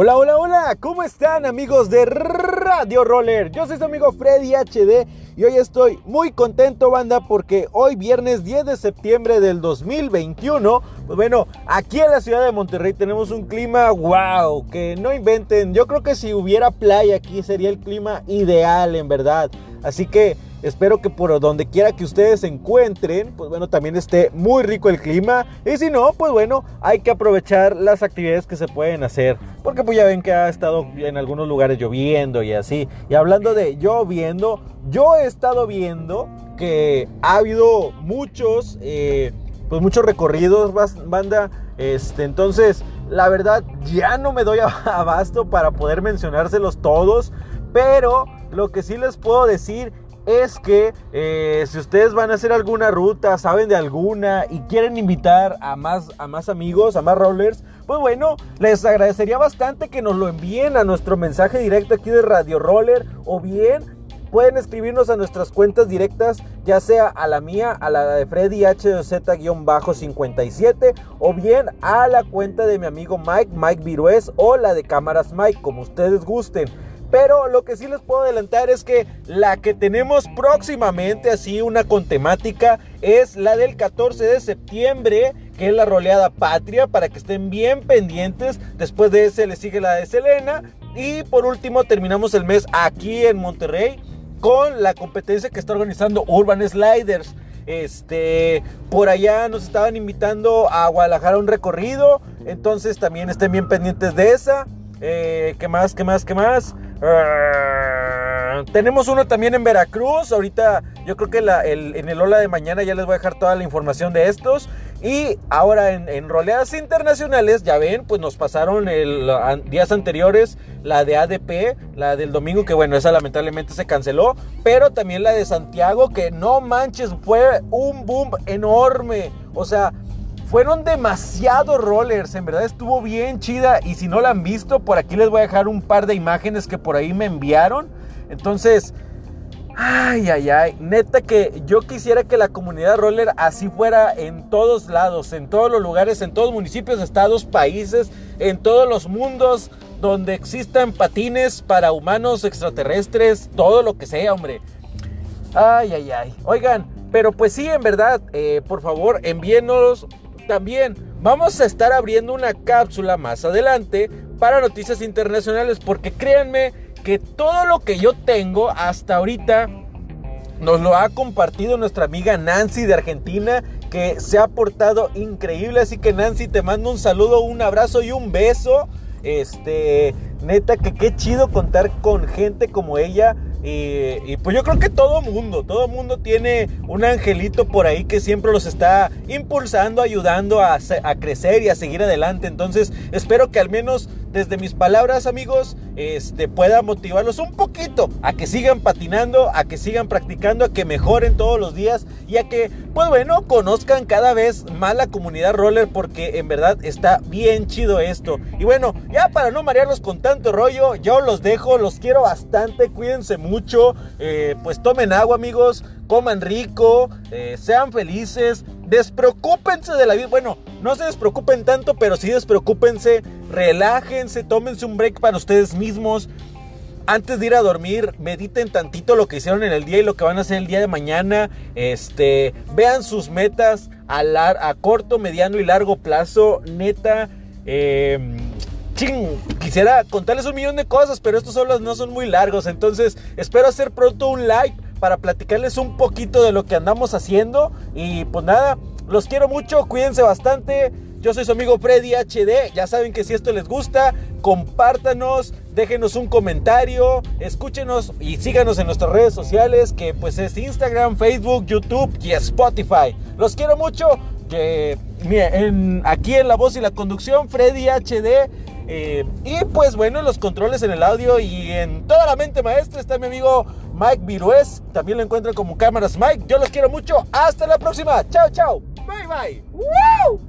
Hola, hola, hola, ¿cómo están amigos de Radio Roller? Yo soy su amigo Freddy HD y hoy estoy muy contento banda porque hoy viernes 10 de septiembre del 2021, pues bueno, aquí en la ciudad de Monterrey tenemos un clima wow, que no inventen, yo creo que si hubiera playa aquí sería el clima ideal en verdad, así que Espero que por donde quiera que ustedes se encuentren, pues bueno, también esté muy rico el clima. Y si no, pues bueno, hay que aprovechar las actividades que se pueden hacer. Porque pues ya ven que ha estado en algunos lugares lloviendo y así. Y hablando de lloviendo, yo he estado viendo que ha habido muchos, eh, pues muchos recorridos, banda. Este, entonces, la verdad, ya no me doy abasto para poder mencionárselos todos. Pero lo que sí les puedo decir es que eh, si ustedes van a hacer alguna ruta, saben de alguna y quieren invitar a más, a más amigos, a más rollers, pues bueno, les agradecería bastante que nos lo envíen a nuestro mensaje directo aquí de Radio Roller o bien pueden escribirnos a nuestras cuentas directas, ya sea a la mía, a la de Freddy HZ-57 o bien a la cuenta de mi amigo Mike, Mike Virués o la de Cámaras Mike, como ustedes gusten. Pero lo que sí les puedo adelantar es que la que tenemos próximamente, así una con temática, es la del 14 de septiembre, que es la roleada patria, para que estén bien pendientes. Después de ese le sigue la de Selena. Y por último terminamos el mes aquí en Monterrey con la competencia que está organizando Urban Sliders. Este, por allá nos estaban invitando a Guadalajara a un recorrido. Entonces también estén bien pendientes de esa. Eh, ¿Qué más? ¿Qué más? ¿Qué más? Ah, tenemos uno también en Veracruz. Ahorita yo creo que en el Hola de mañana ya les voy a dejar toda la información de estos. Y ahora en, roleadas internacionales, ya ven, pues nos pasaron días anteriores la de ADP, la del domingo, que bueno, esa lamentablemente se canceló. Pero también la de Santiago, que no manches, fue un boom enorme. O sea, fueron demasiados rollers, en verdad estuvo bien chida y si no la han visto, por aquí les voy a dejar un par de imágenes que por ahí me enviaron. Entonces, ay, ay, ay, neta que yo quisiera que la comunidad roller así fuera en todos lados, en todos los lugares, en todos los municipios, estados, países, en todos los mundos donde existan patines para humanos, extraterrestres, todo lo que sea, hombre. Ay, ay, ay. Oigan, pero pues sí, en verdad, eh, por favor, envíenos también vamos a estar abriendo una cápsula más adelante para noticias internacionales porque créanme que todo lo que yo tengo hasta ahorita nos lo ha compartido nuestra amiga Nancy de Argentina que se ha portado increíble. Así que Nancy te mando un saludo, un abrazo y un beso. Este, neta que qué chido contar con gente como ella y, pues yo creo que todo mundo, todo mundo tiene un angelito por ahí que siempre los está impulsando, ayudando a, crecer y a seguir adelante. Entonces espero que al menos desde mis palabras amigos este, pueda motivarlos un poquito a que sigan patinando, a que sigan practicando, a que mejoren todos los días y a que pues bueno conozcan cada vez más la comunidad roller porque en verdad está bien chido esto. Y bueno, ya para no marearlos con tanto rollo, yo los dejo, los quiero bastante, cuídense mucho. Eh, pues tomen agua, amigos. Coman rico. Eh, sean felices. Despreocúpense de la vida. Bueno, no se despreocupen tanto, pero sí despreocúpense. Relájense. Tómense un break para ustedes mismos. Antes de ir a dormir, mediten tantito lo que hicieron en el día y lo que van a hacer el día de mañana. Este, vean sus metas a, a corto, mediano y largo plazo. Neta. Eh, ching, quisiera contarles un millón de cosas, pero estos solos no son muy largos. Entonces, espero hacer pronto un live para platicarles un poquito de lo que andamos haciendo. Y pues nada, los quiero mucho, cuídense bastante. Yo soy su amigo Freddy HD. Ya saben que si esto les gusta, compártanos, déjenos un comentario, escúchenos y síganos en nuestras redes sociales, que pues es Instagram, Facebook, YouTube y Spotify. Los quiero mucho. Que, aquí en la voz y la conducción, Freddy HD. Eh, y pues bueno, los controles en el audio y en toda la mente maestra está mi amigo Mike Virués. También lo encuentran como cámaras Mike. Yo los quiero mucho. Hasta la próxima. Chao, chao. Bye, bye.